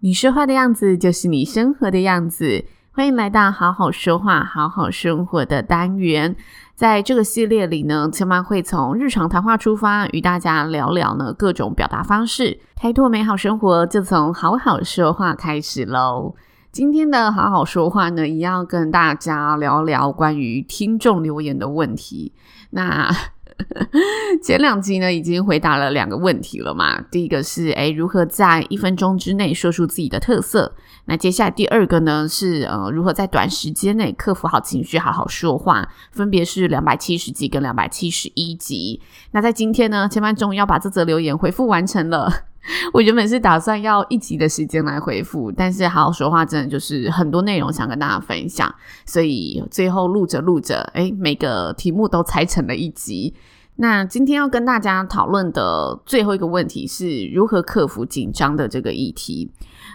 你说话的样子就是你生活的样子。欢迎来到好好说话、好好生活的单元。在这个系列里呢，千万会从日常谈话出发，与大家聊聊呢各种表达方式，开拓美好生活，就从好好说话开始喽。今天的好好说话呢，一样跟大家聊聊关于听众留言的问题。那 前两集呢，已经回答了两个问题了嘛。第一个是，诶，如何在一分钟之内说出自己的特色？那接下来第二个呢，是呃，如何在短时间内克服好情绪，好好说话？分别是两百七十集跟两百七十一集。那在今天呢，千嫚终于要把这则留言回复完成了。我原本是打算要一集的时间来回复，但是好好说话真的就是很多内容想跟大家分享，所以最后录着录着，哎，每个题目都拆成了一集。那今天要跟大家讨论的最后一个问题是如何克服紧张的这个议题。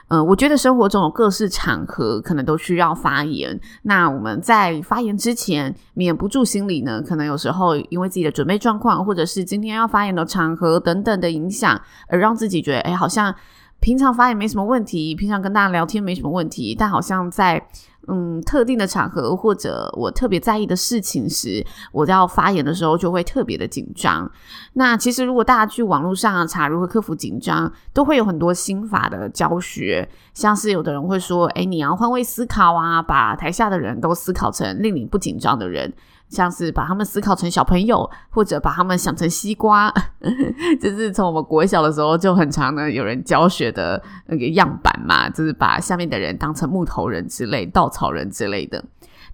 嗯，我觉得生活中有各式场合可能都需要发言。那我们在发言之前，免不住心里呢，可能有时候因为自己的准备状况，或者是今天要发言的场合等等的影响，而让自己觉得，哎，好像平常发言没什么问题，平常跟大家聊天没什么问题，但好像在。嗯，特定的场合或者我特别在意的事情时，我在要发言的时候就会特别的紧张。那其实如果大家去网络上查如何克服紧张，都会有很多心法的教学，像是有的人会说，诶，你要换位思考啊，把台下的人都思考成令你不紧张的人。像是把他们思考成小朋友，或者把他们想成西瓜，就是从我们国小的时候就很常呢，有人教学的那个样板嘛，就是把下面的人当成木头人之类、稻草人之类的。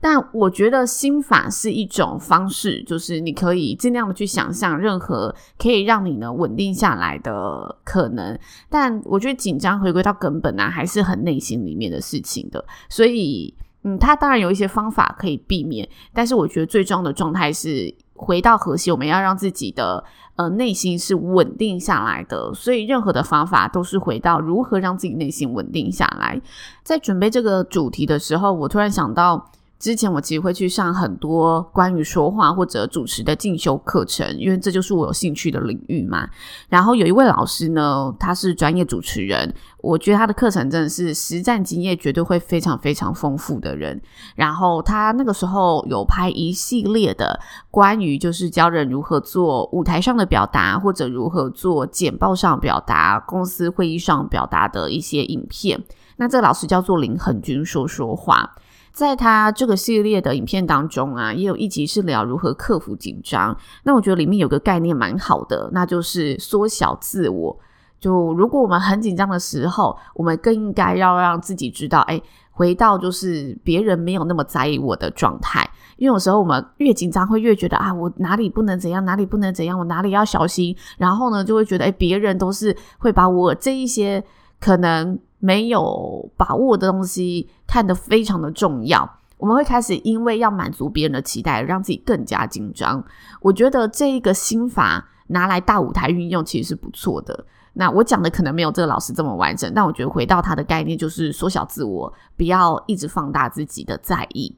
但我觉得心法是一种方式，就是你可以尽量的去想象任何可以让你呢稳定下来的可能。但我觉得紧张回归到根本啊，还是很内心里面的事情的，所以。嗯，他当然有一些方法可以避免，但是我觉得最重要的状态是回到核心，我们要让自己的呃内心是稳定下来的。所以任何的方法都是回到如何让自己内心稳定下来。在准备这个主题的时候，我突然想到。之前我其实会去上很多关于说话或者主持的进修课程，因为这就是我有兴趣的领域嘛。然后有一位老师呢，他是专业主持人，我觉得他的课程真的是实战经验绝对会非常非常丰富的人。然后他那个时候有拍一系列的关于就是教人如何做舞台上的表达，或者如何做简报上表达、公司会议上表达的一些影片。那这个老师叫做林恒君说说话。在他这个系列的影片当中啊，也有一集是聊如何克服紧张。那我觉得里面有个概念蛮好的，那就是缩小自我。就如果我们很紧张的时候，我们更应该要让自己知道，哎，回到就是别人没有那么在意我的状态。因为有时候我们越紧张，会越觉得啊，我哪里不能怎样，哪里不能怎样，我哪里要小心。然后呢，就会觉得，哎，别人都是会把我这一些可能。没有把握的东西看得非常的重要，我们会开始因为要满足别人的期待，让自己更加紧张。我觉得这一个心法拿来大舞台运用其实是不错的。那我讲的可能没有这个老师这么完整，但我觉得回到他的概念就是缩小自我，不要一直放大自己的在意。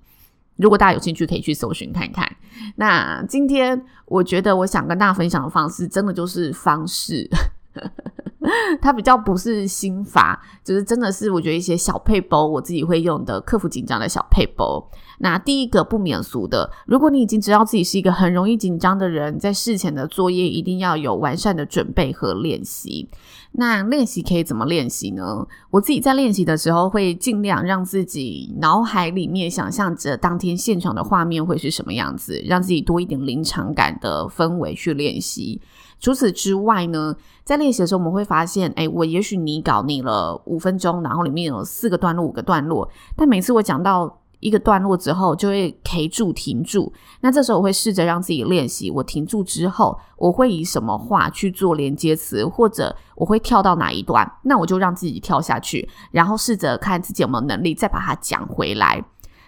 如果大家有兴趣，可以去搜寻看看。那今天我觉得我想跟大家分享的方式，真的就是方式。它比较不是心法，就是真的是我觉得一些小配包，我自己会用的克服紧张的小配包。那第一个不免俗的，如果你已经知道自己是一个很容易紧张的人，在事前的作业一定要有完善的准备和练习。那练习可以怎么练习呢？我自己在练习的时候会尽量让自己脑海里面想象着当天现场的画面会是什么样子，让自己多一点临场感的氛围去练习。除此之外呢，在练习的时候，我们会发现，诶，我也许拟稿拟了五分钟，然后里面有四个段落、五个段落，但每次我讲到一个段落之后就会 K 住停住。那这时候我会试着让自己练习，我停住之后，我会以什么话去做连接词，或者我会跳到哪一段，那我就让自己跳下去，然后试着看自己有没有能力再把它讲回来。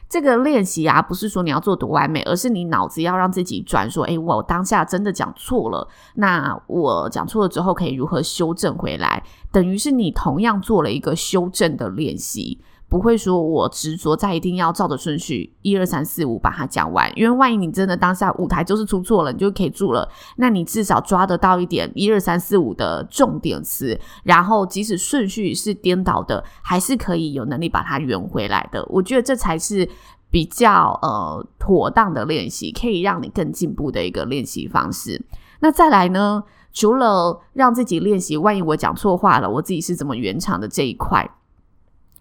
这个练习啊，不是说你要做多完美，而是你脑子要让自己转说，诶，我当下真的讲错了，那我讲错了之后可以如何修正回来？等于是你同样做了一个修正的练习。不会说，我执着在一定要照着顺序一二三四五把它讲完，因为万一你真的当下舞台就是出错了，你就可以住了。那你至少抓得到一点一二三四五的重点词，然后即使顺序是颠倒的，还是可以有能力把它圆回来的。我觉得这才是比较呃妥当的练习，可以让你更进步的一个练习方式。那再来呢，除了让自己练习，万一我讲错话了，我自己是怎么圆场的这一块。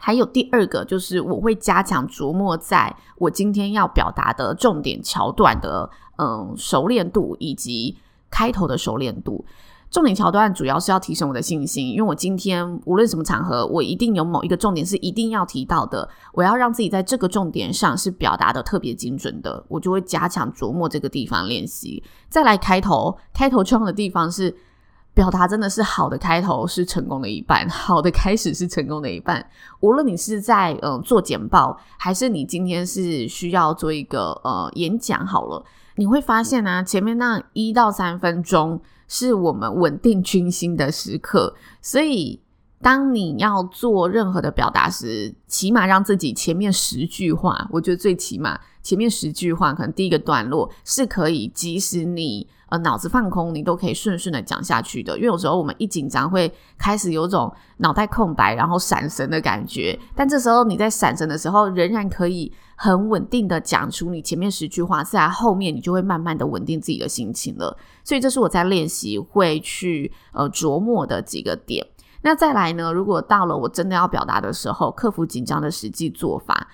还有第二个，就是我会加强琢磨，在我今天要表达的重点桥段的嗯熟练度，以及开头的熟练度。重点桥段主要是要提升我的信心，因为我今天无论什么场合，我一定有某一个重点是一定要提到的，我要让自己在这个重点上是表达的特别精准的，我就会加强琢磨这个地方练习。再来开头，开头重要的地方是。表达真的是好的开头是成功的一半，好的开始是成功的一半。无论你是在呃做简报，还是你今天是需要做一个呃演讲，好了，你会发现呢、前面那一到三分钟是我们稳定军心的时刻。所以，当你要做任何的表达时，起码让自己前面十句话，我觉得最起码前面十句话，可能第一个段落是可以，即使你。呃，脑子放空，你都可以顺顺的讲下去的。因为有时候我们一紧张，会开始有种脑袋空白，然后闪神的感觉。但这时候你在闪神的时候，仍然可以很稳定的讲出你前面十句话，在后面你就会慢慢的稳定自己的心情了。所以这是我在练习会去呃琢磨的几个点。那再来呢，如果到了我真的要表达的时候，克服紧张的实际做法。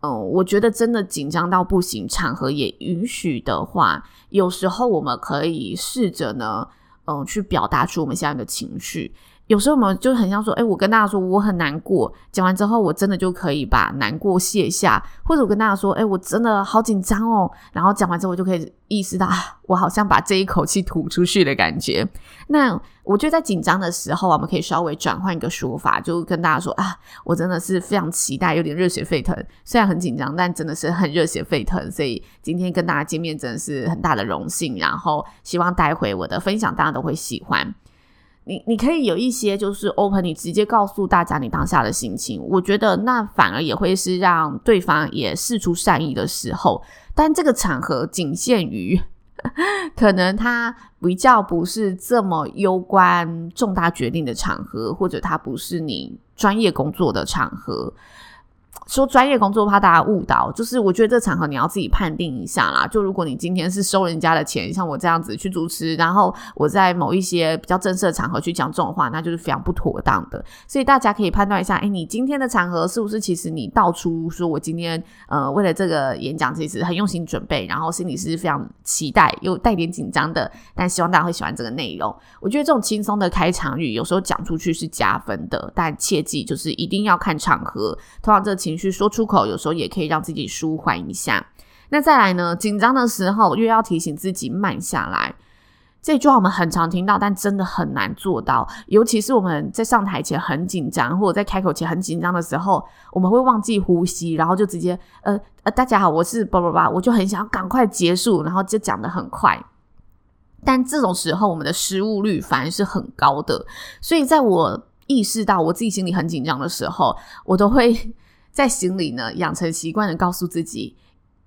嗯，我觉得真的紧张到不行，场合也允许的话，有时候我们可以试着呢，嗯，去表达出我们现在的情绪。有时候我们就很像说，哎，我跟大家说我很难过，讲完之后我真的就可以把难过卸下，或者我跟大家说，哎，我真的好紧张哦，然后讲完之后我就可以意识到，我好像把这一口气吐出去的感觉。那我觉得在紧张的时候啊，我们可以稍微转换一个说法，就跟大家说啊，我真的是非常期待，有点热血沸腾，虽然很紧张，但真的是很热血沸腾。所以今天跟大家见面真的是很大的荣幸，然后希望待会我的分享大家都会喜欢。你你可以有一些就是 open，你直接告诉大家你当下的心情，我觉得那反而也会是让对方也试出善意的时候。但这个场合仅限于，可能他比较不是这么攸关重大决定的场合，或者他不是你专业工作的场合。说专业工作怕大家误导，就是我觉得这场合你要自己判定一下啦。就如果你今天是收人家的钱，像我这样子去主持，然后我在某一些比较正式的场合去讲这种话，那就是非常不妥当的。所以大家可以判断一下，哎，你今天的场合是不是其实你道出说我今天呃为了这个演讲其实很用心准备，然后心里是非常期待又带点紧张的，但希望大家会喜欢这个内容。我觉得这种轻松的开场语有时候讲出去是加分的，但切记就是一定要看场合，通常这情绪。说出口，有时候也可以让自己舒缓一下。那再来呢？紧张的时候又要提醒自己慢下来。这句话我们很常听到，但真的很难做到。尤其是我们在上台前很紧张，或者在开口前很紧张的时候，我们会忘记呼吸，然后就直接呃呃，大家好，我是叭叭叭，我就很想要赶快结束，然后就讲得很快。但这种时候，我们的失误率反而是很高的。所以在我意识到我自己心里很紧张的时候，我都会。在心里呢，养成习惯的告诉自己，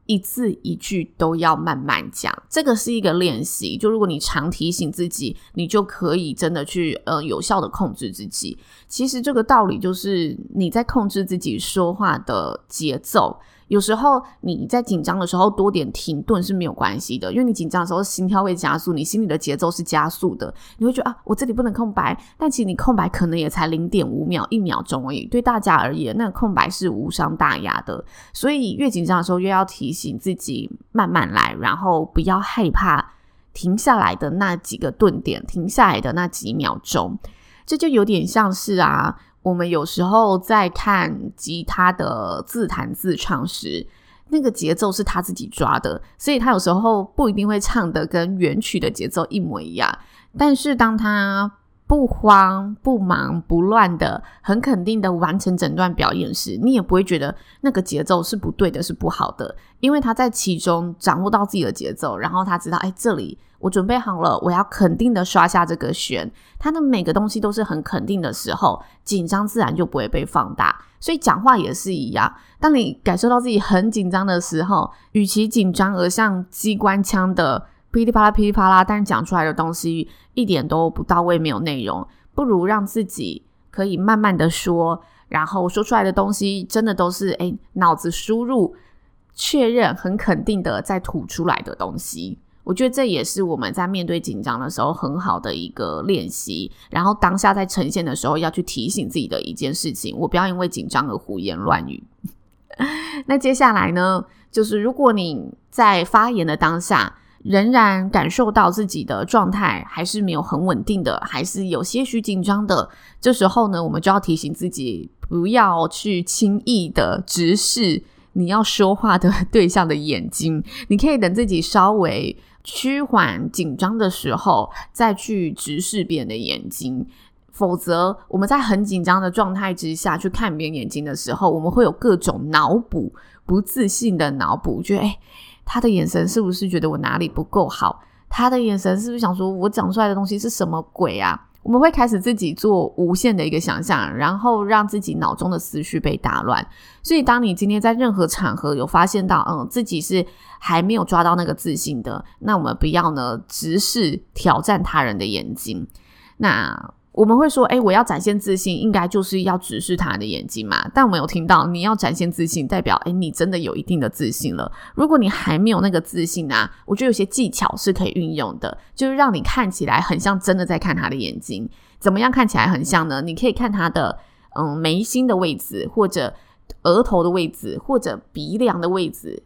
一字一句都要慢慢讲。这个是一个练习，就如果你常提醒自己，你就可以真的去呃有效的控制自己。其实这个道理就是你在控制自己说话的节奏。有时候你在紧张的时候多点停顿是没有关系的，因为你紧张的时候心跳会加速，你心里的节奏是加速的，你会觉得啊，我这里不能空白，但其实你空白可能也才零点五秒、一秒钟而已。对大家而言，那个空白是无伤大雅的。所以越紧张的时候，越要提醒自己慢慢来，然后不要害怕停下来的那几个顿点，停下来的那几秒钟，这就有点像是啊。我们有时候在看吉他的自弹自唱时，那个节奏是他自己抓的，所以他有时候不一定会唱的跟原曲的节奏一模一样。但是当他不慌不忙不乱的，很肯定的完成整段表演时，你也不会觉得那个节奏是不对的，是不好的，因为他在其中掌握到自己的节奏，然后他知道，哎，这里我准备好了，我要肯定的刷下这个弦。他的每个东西都是很肯定的时候，紧张自然就不会被放大。所以讲话也是一样，当你感受到自己很紧张的时候，与其紧张而像机关枪的。噼里啪啦，噼里啪啦，但是讲出来的东西一点都不到位，没有内容，不如让自己可以慢慢的说，然后说出来的东西真的都是诶，脑子输入确认很肯定的再吐出来的东西。我觉得这也是我们在面对紧张的时候很好的一个练习。然后当下在呈现的时候要去提醒自己的一件事情，我不要因为紧张而胡言乱语。那接下来呢，就是如果你在发言的当下，仍然感受到自己的状态还是没有很稳定的，还是有些许紧张的。这时候呢，我们就要提醒自己，不要去轻易的直视你要说话的对象的眼睛。你可以等自己稍微趋缓紧张的时候，再去直视别人的眼睛。否则，我们在很紧张的状态之下去看别人眼睛的时候，我们会有各种脑补、不自信的脑补，觉得他的眼神是不是觉得我哪里不够好？他的眼神是不是想说我讲出来的东西是什么鬼啊？我们会开始自己做无限的一个想象，然后让自己脑中的思绪被打乱。所以，当你今天在任何场合有发现到，嗯，自己是还没有抓到那个自信的，那我们不要呢直视挑战他人的眼睛。那。我们会说，诶，我要展现自信，应该就是要直视他的眼睛嘛。但我们有听到，你要展现自信，代表，诶，你真的有一定的自信了。如果你还没有那个自信啊，我觉得有些技巧是可以运用的，就是让你看起来很像真的在看他的眼睛。怎么样看起来很像呢？你可以看他的，嗯，眉心的位置，或者额头的位置，或者鼻梁的位置。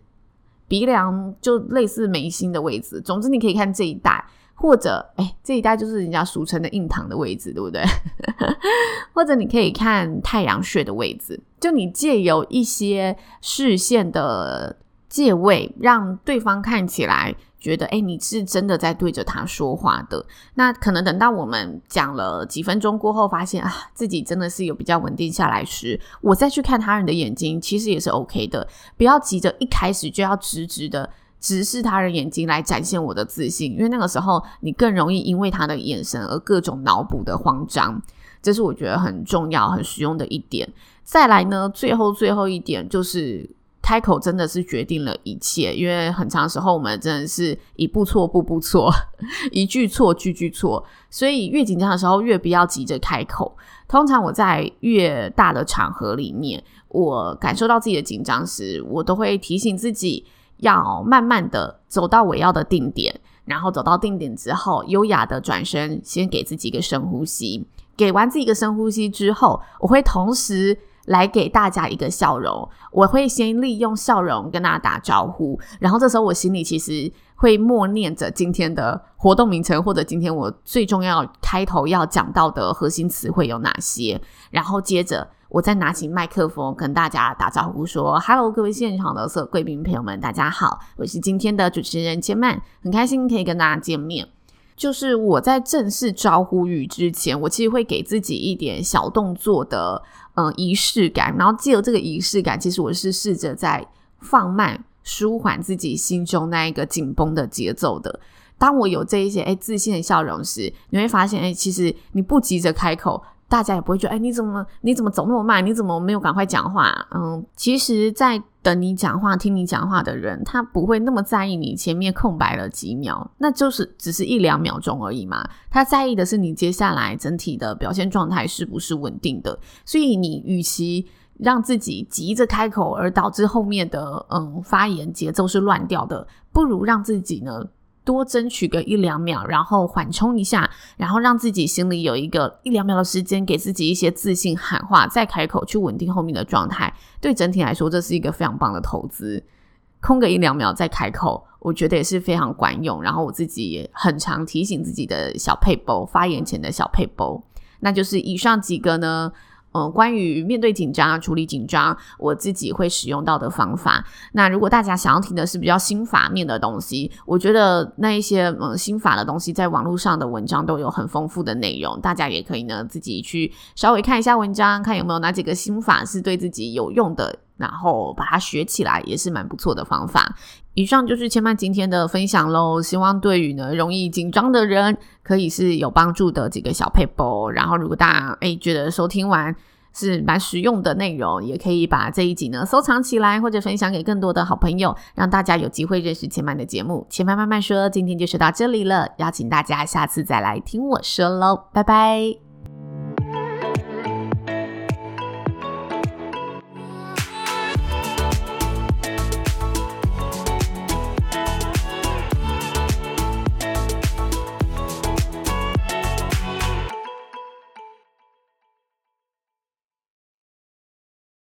鼻梁就类似眉心的位置。总之，你可以看这一带。或者，哎，这一带就是人家俗称的印堂的位置，对不对？或者你可以看太阳穴的位置，就你借由一些视线的借位，让对方看起来觉得，哎，你是真的在对着他说话的。那可能等到我们讲了几分钟过后，发现啊，自己真的是有比较稳定下来时，我再去看他人的眼睛，其实也是 OK 的。不要急着一开始就要直直的。直视他人眼睛来展现我的自信，因为那个时候你更容易因为他的眼神而各种脑补的慌张，这是我觉得很重要、很实用的一点。再来呢，最后最后一点就是开口真的是决定了一切，因为很长时候我们真的是一步错步步错，一句错句句错，所以越紧张的时候越不要急着开口。通常我在越大的场合里面，我感受到自己的紧张时，我都会提醒自己。要慢慢的走到我要的定点，然后走到定点之后，优雅的转身，先给自己一个深呼吸。给完自己一个深呼吸之后，我会同时来给大家一个笑容。我会先利用笑容跟大家打招呼，然后这时候我心里其实会默念着今天的活动名称，或者今天我最重要开头要讲到的核心词汇有哪些，然后接着。我再拿起麦克风跟大家打招呼，说：“Hello，各位现场的所有贵宾朋友们，大家好，我是今天的主持人千曼，很开心可以跟大家见面。就是我在正式招呼语之前，我其实会给自己一点小动作的，嗯，仪式感。然后借由这个仪式感，其实我是试着在放慢、舒缓自己心中那一个紧绷的节奏的。当我有这一些诶自信的笑容时，你会发现，诶其实你不急着开口。”大家也不会觉得，哎，你怎么你怎么走那么慢？你怎么没有赶快讲话？嗯，其实，在等你讲话、听你讲话的人，他不会那么在意你前面空白了几秒，那就是只是一两秒钟而已嘛。他在意的是你接下来整体的表现状态是不是稳定的。所以，你与其让自己急着开口，而导致后面的嗯发言节奏是乱掉的，不如让自己呢。多争取个一两秒，然后缓冲一下，然后让自己心里有一个一两秒的时间，给自己一些自信喊话，再开口去稳定后面的状态。对整体来说，这是一个非常棒的投资。空个一两秒再开口，我觉得也是非常管用。然后我自己也很常提醒自己的小配包，发言前的小配包，那就是以上几个呢。嗯，关于面对紧张、处理紧张，我自己会使用到的方法。那如果大家想要听的是比较心法面的东西，我觉得那一些嗯心法的东西，在网络上的文章都有很丰富的内容，大家也可以呢自己去稍微看一下文章，看有没有哪几个心法是对自己有用的，然后把它学起来，也是蛮不错的方法。以上就是千曼今天的分享喽，希望对于呢容易紧张的人可以是有帮助的几个小撇步。然后如果大家诶觉得收听完是蛮实用的内容，也可以把这一集呢收藏起来，或者分享给更多的好朋友，让大家有机会认识千曼的节目。千曼慢慢说，今天就说到这里了，邀请大家下次再来听我说喽，拜拜。